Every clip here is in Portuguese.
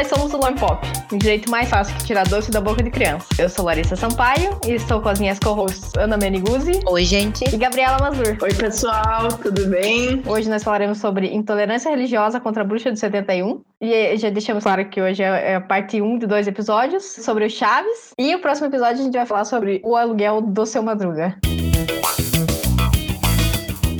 Nós somos o Lone Pop, o jeito mais fácil que tirar doce da boca de criança. Eu sou Larissa Sampaio e estou com as minhas co-hosts Ana Meniguzzi. Oi, gente. E Gabriela Mazur. Oi, pessoal, tudo bem? Hoje nós falaremos sobre intolerância religiosa contra a bruxa do 71. E já deixamos claro que hoje é a parte 1 de dois episódios sobre o Chaves. E o próximo episódio a gente vai falar sobre o aluguel do seu Madruga.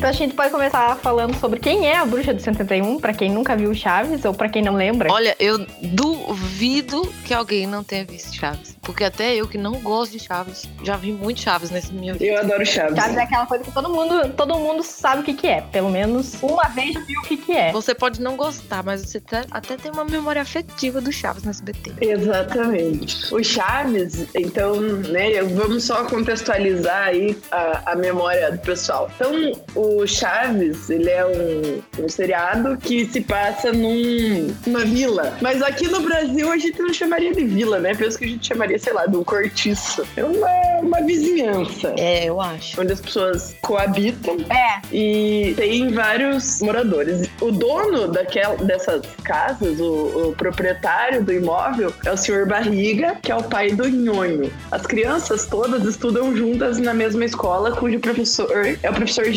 Então a gente pode começar falando sobre quem é a bruxa do 71, para quem nunca viu Chaves ou para quem não lembra. Olha, eu duvido que alguém não tenha visto Chaves. Porque até eu que não gosto de Chaves, já vi muito Chaves nesse meu. Eu adoro Chaves. Chaves é aquela coisa que todo mundo, todo mundo sabe o que, que é. Pelo menos uma vez viu o que, que é. Você pode não gostar, mas você até tem uma memória afetiva do Chaves no SBT. Exatamente. O Chaves, então, né, vamos só contextualizar aí a, a memória do pessoal. Então, o Chaves, ele é um, um seriado que se passa num, numa vila. Mas aqui no Brasil a gente não chamaria de vila, né? Penso que a gente chamaria sei lá, de um cortiço. É uma, uma vizinhança. É, eu acho. Onde as pessoas coabitam. É. E tem vários moradores. O dono daquela, dessas casas, o, o proprietário do imóvel, é o senhor Barriga, que é o pai do Nhonho. As crianças todas estudam juntas na mesma escola, cujo professor é o professor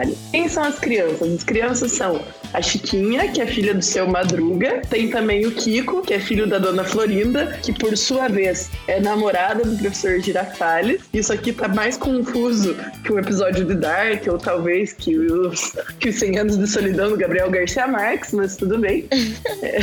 Girafalho. Quem são as crianças? As crianças são a Chiquinha, que é filha do seu Madruga. Tem também o Kiko, que é filho da dona Florinda, que por sua vez é namorada do professor Girafales. Isso aqui tá mais confuso que um episódio de Dark, ou talvez que os, que os 100 anos de solidão do Gabriel Garcia Marques, mas tudo bem. É,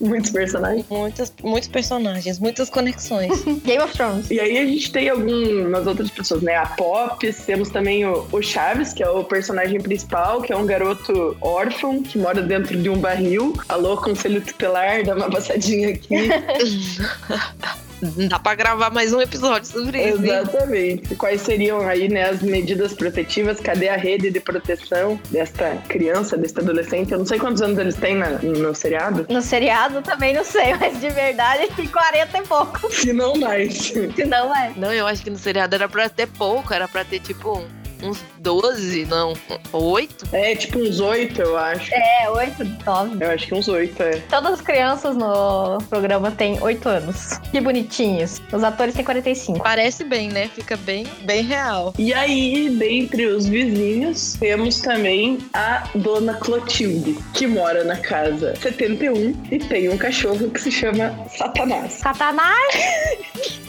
muitos personagens. Muitas, muitos personagens, muitas conexões. Game of Thrones. E aí a gente tem algumas outras pessoas, né? A Pop, temos também o, o Chaves, que é o personagem principal, que é um garoto órfão que mora dentro de um barril. Alô, conselho tutelar, dá uma passadinha aqui. Dá pra gravar mais um episódio sobre isso. Exatamente. Quais seriam aí, né, as medidas protetivas? Cadê a rede de proteção desta criança, deste adolescente? Eu não sei quantos anos eles têm na, no seriado. No seriado também não sei, mas de verdade tem 40 e pouco. Se não mais. Se não mais. Não, eu acho que no seriado era pra ter pouco, era pra ter tipo uns 12, não, 8? É, tipo uns 8, eu acho. É, 8, 9. Eu acho que uns 8, é. Todas as crianças no programa têm 8 anos. Que bonitinhos. Os atores têm 45. Parece bem, né? Fica bem, bem real. E aí, dentre os vizinhos, temos também a dona Clotilde, que mora na casa 71 e tem um cachorro que se chama Satanás. Satanás!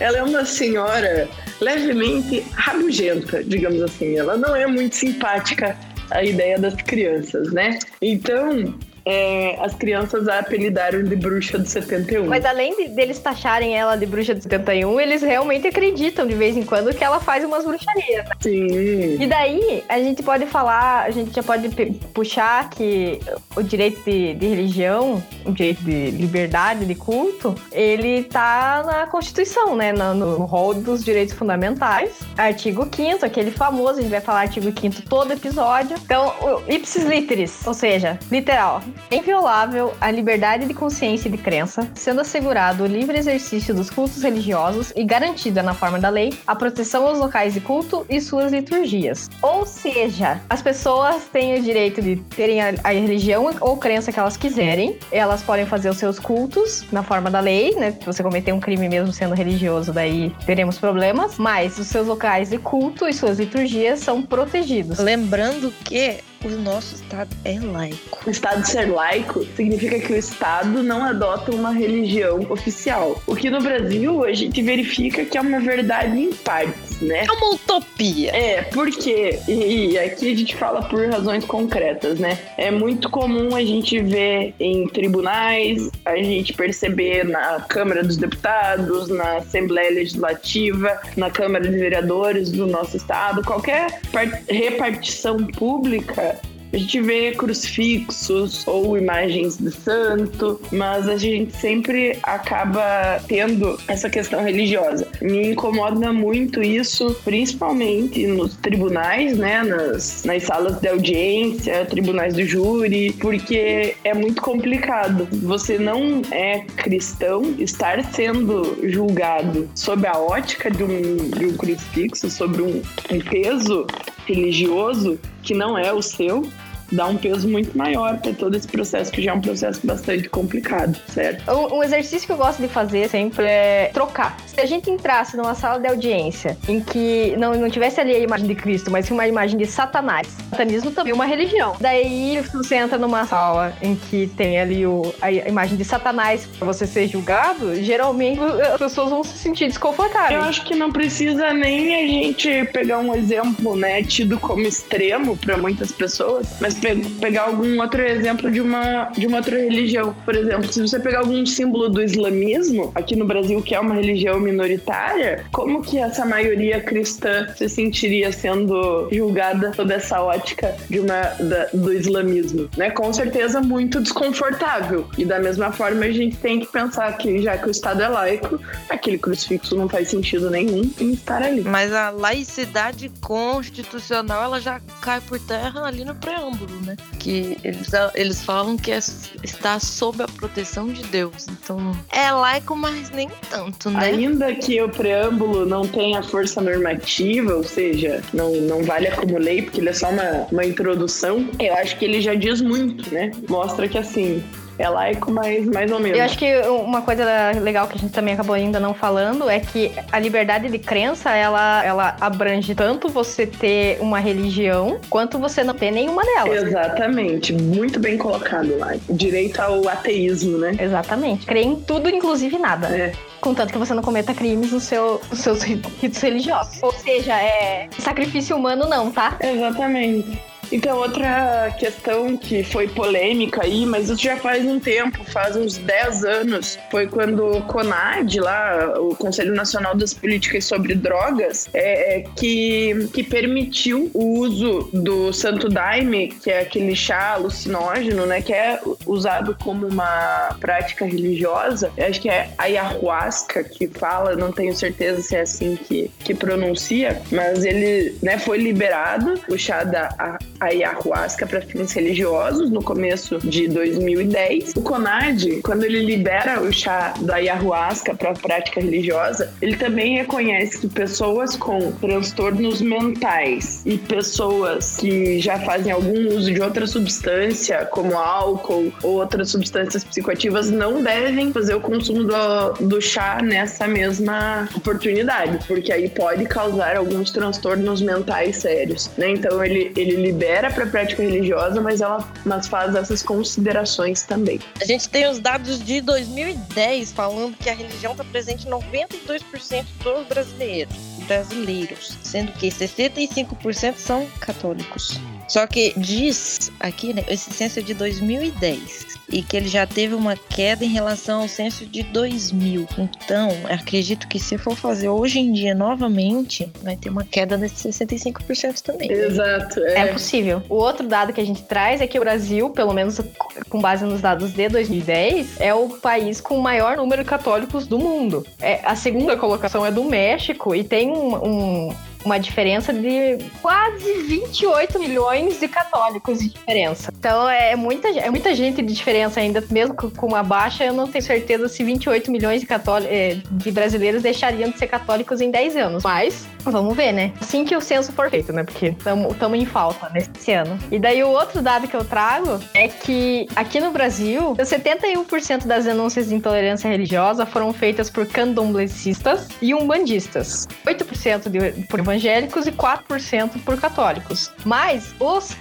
Ela é uma senhora levemente rabugenta, digamos assim. Ela não é muito simpática à ideia das crianças, né? Então, é, as crianças a apelidaram de bruxa do 71. Mas além de, deles taxarem ela de bruxa do 71, eles realmente acreditam de vez em quando que ela faz umas bruxarias. Né? Sim. E daí a gente pode falar, a gente já pode puxar que o direito de, de religião, o direito de liberdade de culto, ele tá na Constituição, né? No, no rol dos direitos fundamentais. Artigo 5 aquele famoso, a gente vai falar artigo 5 todo episódio. Então, o ipsis literis, ou seja, literal, inviolável a liberdade de consciência e de crença, sendo assegurado o livre exercício dos cultos religiosos e garantida na forma da lei a proteção aos locais de culto e suas liturgias. Ou seja, as pessoas têm o direito de terem a, a religião ou crença que elas quiserem, elas podem fazer os seus cultos na forma da lei, né? Se você cometer um crime mesmo sendo religioso, daí teremos problemas, mas os seus locais de culto e suas liturgias são protegidos. Lembrando que o nosso Estado é laico. O Estado ser laico significa que o Estado não adota uma religião oficial. O que no Brasil a gente verifica que é uma verdade em partes, né? É uma utopia. É, porque, e, e aqui a gente fala por razões concretas, né? É muito comum a gente ver em tribunais, a gente perceber na Câmara dos Deputados, na Assembleia Legislativa, na Câmara de Vereadores do nosso Estado, qualquer repartição pública a gente vê crucifixos ou imagens de santo, mas a gente sempre acaba tendo essa questão religiosa. Me incomoda muito isso, principalmente nos tribunais, né, nas, nas salas de audiência, tribunais do júri, porque é muito complicado. Você não é cristão, estar sendo julgado sob a ótica de um, de um crucifixo, sobre um, um peso religioso que não é o seu, dá um peso muito maior para todo esse processo, que já é um processo bastante complicado, certo? Um, um, exercício que eu gosto de fazer sempre é trocar. Se a gente entrasse numa sala de audiência em que não, não tivesse ali a imagem de Cristo, mas uma imagem de Satanás, satanismo também é uma religião. Daí você entra numa sala em que tem ali o, a imagem de Satanás para você ser julgado, geralmente as pessoas vão se sentir desconfortáveis. Eu acho que não precisa nem a gente pegar um exemplo, né, tido como extremo para muitas pessoas, mas pe pegar algum outro exemplo de uma, de uma outra religião. Por exemplo, se você pegar algum símbolo do islamismo, aqui no Brasil, que é uma religião minoritária, como que essa maioria cristã se sentiria sendo julgada toda essa ótica de uma, da, do islamismo? Né? Com certeza muito desconfortável. E da mesma forma, a gente tem que pensar que, já que o Estado é laico, aquele crucifixo não faz sentido nenhum em estar ali. Mas a laicidade constitucional, ela já cai por terra ali no preâmbulo, né? Que eles, eles falam que é, está sob a proteção de Deus. Então, é laico, mas nem tanto, né? Ainda que o preâmbulo não tenha força normativa, ou seja, não, não vale como lei, porque ele é só uma, uma introdução, eu acho que ele já diz muito, né? Mostra que, assim, é laico, mas mais ou menos. Eu acho que uma coisa legal que a gente também acabou ainda não falando é que a liberdade de crença, ela, ela abrange tanto você ter uma religião, quanto você não ter nenhuma delas. Exatamente. Muito bem colocado lá. Direito ao ateísmo, né? Exatamente. Crê em tudo, inclusive nada. É. Contanto que você não cometa crimes nos seu, nos seus ritos religiosos. Ou seja, é sacrifício humano não, tá? Exatamente. Então, outra questão que foi polêmica aí, mas isso já faz um tempo, faz uns 10 anos, foi quando o CONAD, lá, o Conselho Nacional das Políticas sobre Drogas, é, é, que, que permitiu o uso do Santo Daime, que é aquele chá alucinógeno, né, que é usado como uma prática religiosa. Eu acho que é ayahuasca que fala, não tenho certeza se é assim que, que pronuncia, mas ele né, foi liberado, o chá da a ayahuasca para fins religiosos no começo de 2010. O CONAD, quando ele libera o chá da ayahuasca para prática religiosa, ele também reconhece que pessoas com transtornos mentais e pessoas que já fazem algum uso de outra substância, como álcool ou outras substâncias psicoativas, não devem fazer o consumo do, do chá nessa mesma oportunidade, porque aí pode causar alguns transtornos mentais sérios, né? Então ele, ele libera libera para prática religiosa, mas ela mas faz essas considerações também. A gente tem os dados de 2010 falando que a religião está presente em 92% dos brasileiros, brasileiros, sendo que 65% são católicos. Só que diz aqui, né, esse censo é de 2010 e que ele já teve uma queda em relação ao censo de 2000. Então, acredito que se for fazer hoje em dia novamente, vai ter uma queda desses 65% também. Exato. É. é possível. O outro dado que a gente traz é que o Brasil, pelo menos com base nos dados de 2010, é o país com o maior número de católicos do mundo. É, a segunda colocação é do México e tem um, um uma diferença de quase 28 milhões de católicos de diferença. Então é muita, é muita gente de diferença ainda, mesmo com uma baixa, eu não tenho certeza se 28 milhões de, católicos, eh, de brasileiros deixariam de ser católicos em 10 anos. Mas vamos ver, né? Assim que o censo for feito, né? Porque estamos em falta nesse ano. E daí o outro dado que eu trago é que aqui no Brasil, 71% das denúncias de intolerância religiosa foram feitas por candomblecistas e umbandistas. 8% de, por evangélicos e 4% por católicos. Mas os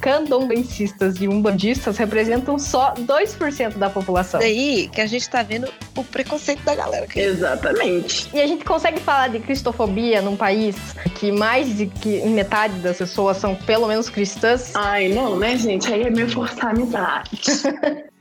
candombencistas e umbandistas representam só 2% da população. Daí que a gente tá vendo o preconceito da galera. Aqui. Exatamente. E a gente consegue falar de cristofobia num país que mais de que metade das pessoas são pelo menos cristãs? Ai, não, né, gente? Aí é meio forçar a amizade.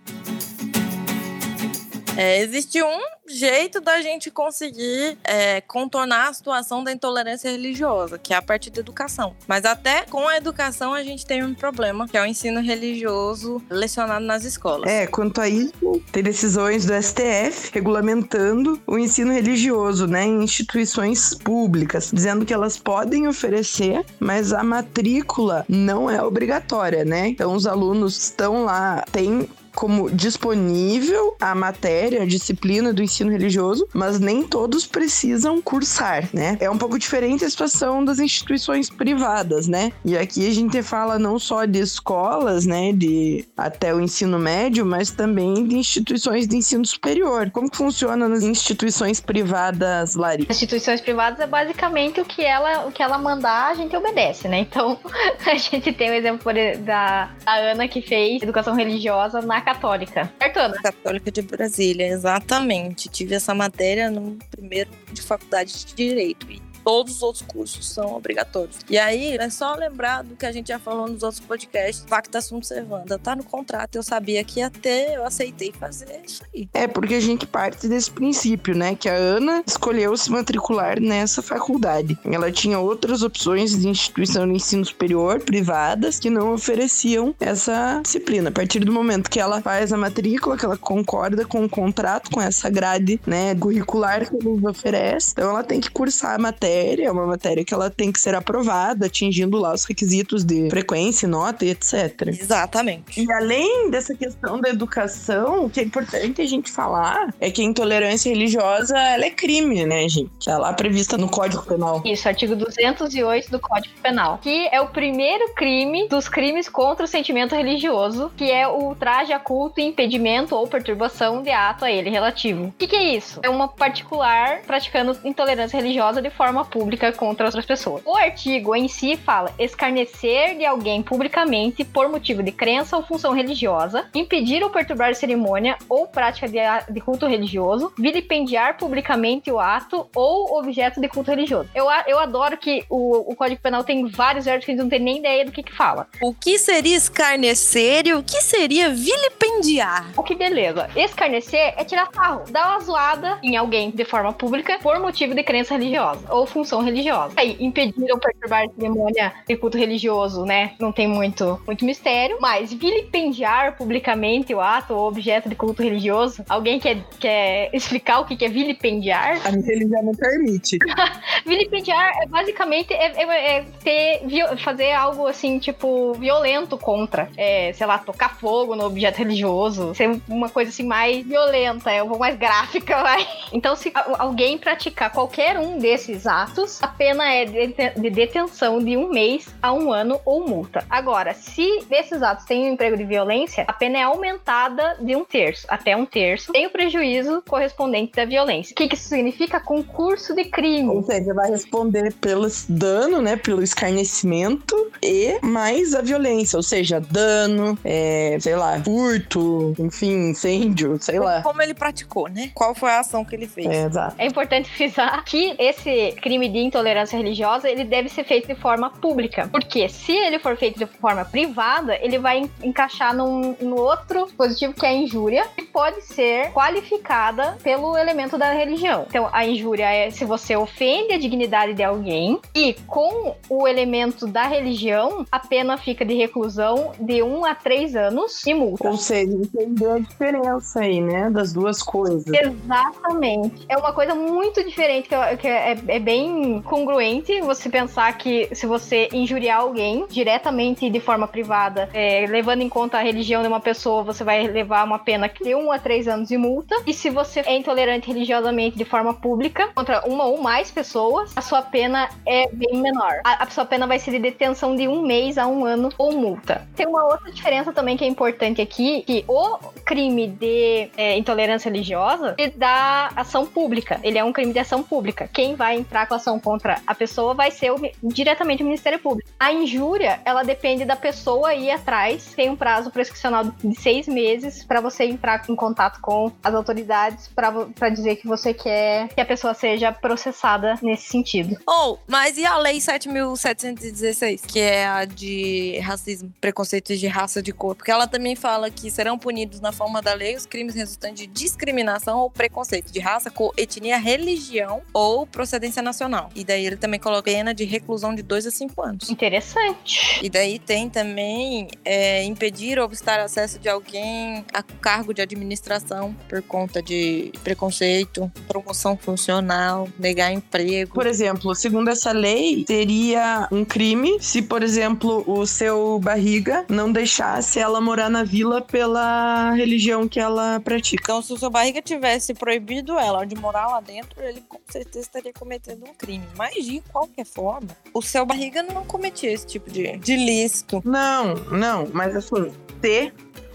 É, existe um jeito da gente conseguir é, contornar a situação da intolerância religiosa, que é a partir da educação. Mas até com a educação a gente tem um problema, que é o ensino religioso lecionado nas escolas. É, quanto a isso, tem decisões do STF regulamentando o ensino religioso, né, em instituições públicas, dizendo que elas podem oferecer, mas a matrícula não é obrigatória, né? Então os alunos estão lá, têm como disponível a matéria, a disciplina do ensino religioso, mas nem todos precisam cursar, né? É um pouco diferente a situação das instituições privadas, né? E aqui a gente fala não só de escolas, né, de até o ensino médio, mas também de instituições de ensino superior. Como que funciona nas instituições privadas, Lari? Instituições privadas é basicamente o que ela, o que ela mandar, a gente obedece, né? Então, a gente tem o exemplo da, da Ana que fez educação religiosa na católica. Certo, Ana? Católica de Brasília, exatamente. Tive essa matéria no primeiro de faculdade de Direito. E todos os outros cursos são obrigatórios. E aí, é só lembrar do que a gente já falou nos outros podcasts, Pacta Sunt Servanda, tá no contrato, eu sabia que ia ter, eu aceitei fazer isso aí. É, porque a gente parte desse princípio, né, que a Ana escolheu se matricular nessa faculdade. Ela tinha outras opções de instituição de ensino superior, privadas, que não ofereciam essa disciplina. A partir do momento que ela faz a matrícula, que ela concorda com o contrato, com essa grade, né, curricular que eles oferece, então ela tem que cursar a matéria matéria, é uma matéria que ela tem que ser aprovada, atingindo lá os requisitos de frequência, nota e etc. Exatamente. E além dessa questão da educação, o que é importante a gente falar é que a intolerância religiosa ela é crime, né, gente? Ela é prevista no Código Penal. Isso, artigo 208 do Código Penal, que é o primeiro crime dos crimes contra o sentimento religioso, que é o traje a culto, impedimento ou perturbação de ato a ele relativo. O que, que é isso? É uma particular praticando intolerância religiosa de forma pública contra outras pessoas. O artigo em si fala escarnecer de alguém publicamente por motivo de crença ou função religiosa, impedir ou perturbar cerimônia ou prática de, de culto religioso, vilipendiar publicamente o ato ou objeto de culto religioso. Eu, eu adoro que o, o Código Penal tem vários artigos que a gente não tem nem ideia do que que fala. O que seria escarnecer e o que seria vilipendiar? O que beleza. Escarnecer é tirar sarro, dar uma zoada em alguém de forma pública por motivo de crença religiosa ou função religiosa. Aí, impedir ou perturbar a cerimônia de culto religioso, né? Não tem muito, muito mistério. Mas vilipendiar publicamente o ato ou objeto de culto religioso, alguém quer, quer explicar o que é vilipendiar? A minha religião não permite. vilipendiar é basicamente é, é, é ter, fazer algo assim, tipo, violento contra. É, sei lá, tocar fogo no objeto religioso. Ser uma coisa assim mais violenta, é um pouco mais gráfica, vai. Então, se alguém praticar qualquer um desses atos, atos, a pena é de detenção de um mês a um ano ou multa. Agora, se desses atos tem um emprego de violência, a pena é aumentada de um terço, até um terço, tem o prejuízo correspondente da violência. O que, que isso significa? Concurso de crime. Ou seja, vai responder pelo dano, né, pelo escarnecimento e mais a violência, ou seja, dano, é, sei lá, furto, enfim, incêndio, sei lá. Como ele praticou, né? Qual foi a ação que ele fez? É, exato. É importante frisar que esse crime de intolerância religiosa, ele deve ser feito de forma pública. Porque se ele for feito de forma privada, ele vai encaixar num, num outro dispositivo que é a injúria, que pode ser qualificada pelo elemento da religião. Então, a injúria é se você ofende a dignidade de alguém e com o elemento da religião, a pena fica de reclusão de um a três anos e multa. Ou seja, entender a diferença aí, né, das duas coisas. Exatamente. É uma coisa muito diferente que, que é, é bem bem congruente você pensar que se você injuriar alguém diretamente de forma privada, é, levando em conta a religião de uma pessoa, você vai levar uma pena de um a três anos de multa. E se você é intolerante religiosamente de forma pública contra uma ou mais pessoas, a sua pena é bem menor. A, a sua pena vai ser de detenção de um mês a um ano ou multa. Tem uma outra diferença também que é importante aqui, que o crime de é, intolerância religiosa é da ação pública. Ele é um crime de ação pública. Quem vai entrar entrar com ação contra a pessoa vai ser o, diretamente o Ministério Público. A injúria, ela depende da pessoa ir atrás, tem um prazo prescricional de seis meses para você entrar em contato com as autoridades para dizer que você quer que a pessoa seja processada nesse sentido. Oh, mas e a Lei 7.716, que é a de racismo, preconceitos de raça de cor? Porque ela também fala que serão punidos na forma da lei os crimes resultantes de discriminação ou preconceito de raça, cor, etnia, religião ou procedência nacional nacional. E daí ele também coloca pena de reclusão de 2 a 5 anos. Interessante. E daí tem também é, impedir ou obstar acesso de alguém a cargo de administração por conta de preconceito, promoção funcional, negar emprego. Por exemplo, segundo essa lei, seria um crime se, por por exemplo, o seu barriga não deixasse ela morar na vila pela religião que ela pratica. Então, se o seu barriga tivesse proibido ela de morar lá dentro, ele com certeza estaria cometendo um crime. Mas, de qualquer forma, o seu barriga não cometia esse tipo de, de lícito. Não, não, mas assim, ter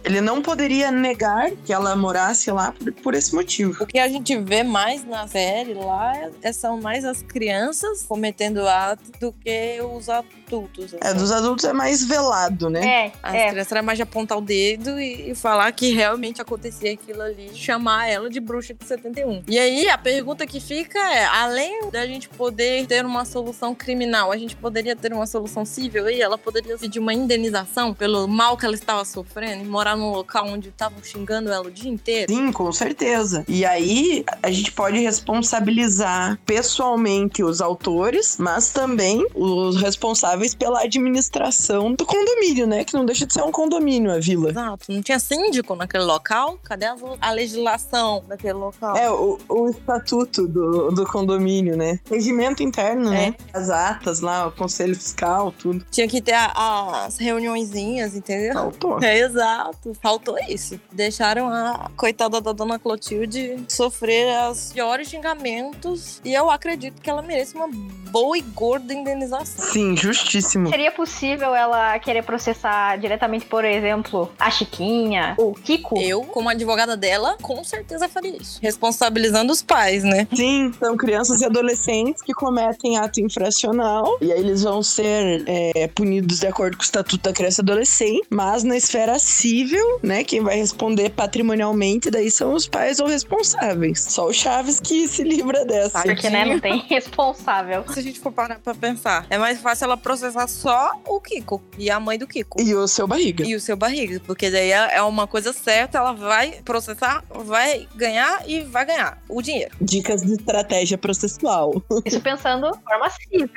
ele não poderia negar que ela morasse lá por, por, esse motivo. O que a gente vê mais na série lá é, são mais as crianças cometendo atos do que os adultos. Assim. É, dos adultos é mais velado, né? É. As é. crianças era mais de apontar o dedo e, e, falar que realmente acontecia aquilo ali, chamar ela de bruxa de 71. E aí a pergunta que fica é: além da gente poder ter uma solução criminal, a gente poderia ter uma solução civil e ela poderia pedir uma indenização pelo mal que ela estava sofrendo e morar morar num local onde estavam xingando ela o dia inteiro? Sim, com certeza. E aí a gente pode responsabilizar pessoalmente os autores, mas também os responsáveis pela administração do condomínio, né? Que não deixa de ser um condomínio a vila. Exato. Não tinha síndico naquele local? Cadê a legislação daquele local? É, o, o estatuto do, do condomínio, né? Regimento interno, né? é. né? As atas lá, o conselho fiscal, tudo. Tinha que ter a, as reuniõezinhas, entendeu? Faltou. É, exato. Faltou isso. Deixaram a coitada da dona Clotilde sofrer os piores xingamentos. E eu acredito que ela merece uma boa e gorda indenização. Sim, justíssimo. Seria possível ela querer processar diretamente, por exemplo, a Chiquinha, o Kiko? Eu, como advogada dela, com certeza faria isso. Responsabilizando os pais, né? Sim, são crianças e adolescentes que cometem ato infracional. E aí eles vão ser é, punidos de acordo com o Estatuto da Criança e Adolescente. Mas na esfera civil civil, né? Quem vai responder patrimonialmente, daí são os pais ou responsáveis. Só o Chaves que se livra dessa. Porque, né, não tem responsável. Se a gente for parar pra pensar, é mais fácil ela processar só o Kiko e a mãe do Kiko. E o seu barriga. E o seu barriga, porque daí é, é uma coisa certa, ela vai processar, vai ganhar e vai ganhar o dinheiro. Dicas de estratégia processual. Isso pensando de forma civil.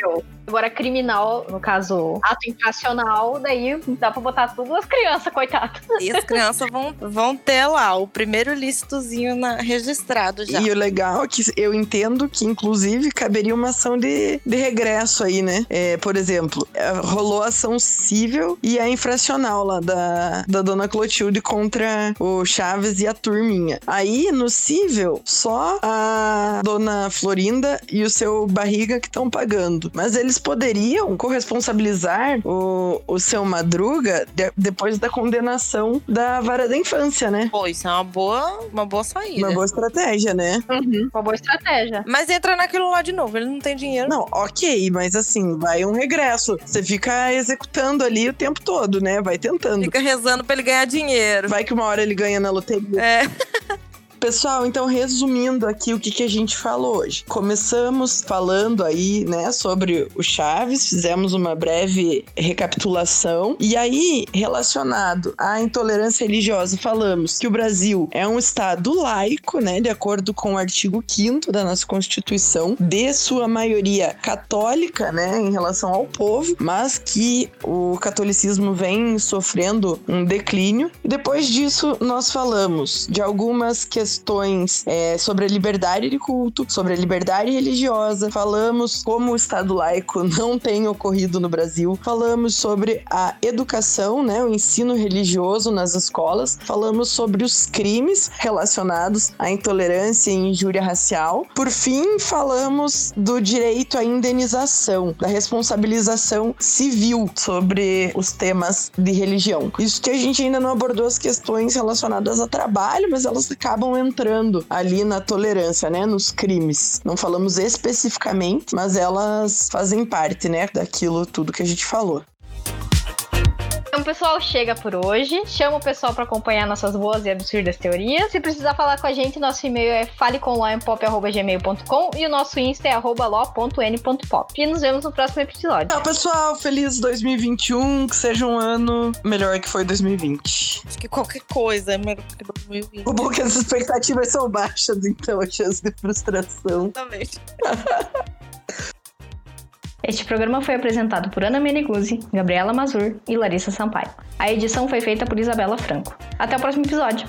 Agora, criminal, no caso, ato infracional, daí dá pra botar tudo as crianças, coitadas. E as crianças vão, vão ter lá o primeiro lícitozinho na, registrado já. E o legal é que eu entendo que, inclusive, caberia uma ação de, de regresso aí, né? É, por exemplo, é, rolou a ação civil e a infracional lá da, da dona Clotilde contra o Chaves e a turminha. Aí, no civil, só a dona Florinda e o seu barriga que estão pagando. Mas eles poderiam corresponsabilizar o, o seu Madruga de, depois da condenação da vara da infância, né? Pô, isso é uma boa, uma boa saída. Uma boa estratégia, né? Uhum, uma boa estratégia. Mas entra naquilo lá de novo, ele não tem dinheiro. Não, ok, mas assim, vai um regresso. Você fica executando ali o tempo todo, né? Vai tentando. Fica rezando pra ele ganhar dinheiro. Vai que uma hora ele ganha na loteria. É. Pessoal, então resumindo aqui o que, que a gente falou hoje. Começamos falando aí, né, sobre o Chaves, fizemos uma breve recapitulação. E aí, relacionado à intolerância religiosa, falamos que o Brasil é um estado laico, né, de acordo com o artigo 5 da nossa Constituição, de sua maioria católica, né, em relação ao povo, mas que o catolicismo vem sofrendo um declínio. Depois disso, nós falamos de algumas questões questões é, sobre a liberdade de culto, sobre a liberdade religiosa, falamos como o Estado laico não tem ocorrido no Brasil, falamos sobre a educação, né, o ensino religioso nas escolas, falamos sobre os crimes relacionados à intolerância e injúria racial. Por fim, falamos do direito à indenização, da responsabilização civil sobre os temas de religião. Isso que a gente ainda não abordou as questões relacionadas a trabalho, mas elas acabam entrando ali na tolerância, né, nos crimes. Não falamos especificamente, mas elas fazem parte, né, daquilo tudo que a gente falou. Então, pessoal chega por hoje. Chama o pessoal para acompanhar nossas boas e absurdas teorias. Se precisar falar com a gente, nosso e-mail é falecomloempop.gmail.com e o nosso insta é lo.n.pop. E nos vemos no próximo episódio. Tchau, pessoal. Feliz 2021. Que seja um ano melhor que foi 2020. Acho que qualquer coisa é melhor que 2020. O bom é que as expectativas são baixas, então a chance de frustração. Exatamente. Este programa foi apresentado por Ana Meneguzzi, Gabriela Mazur e Larissa Sampaio. A edição foi feita por Isabela Franco. Até o próximo episódio!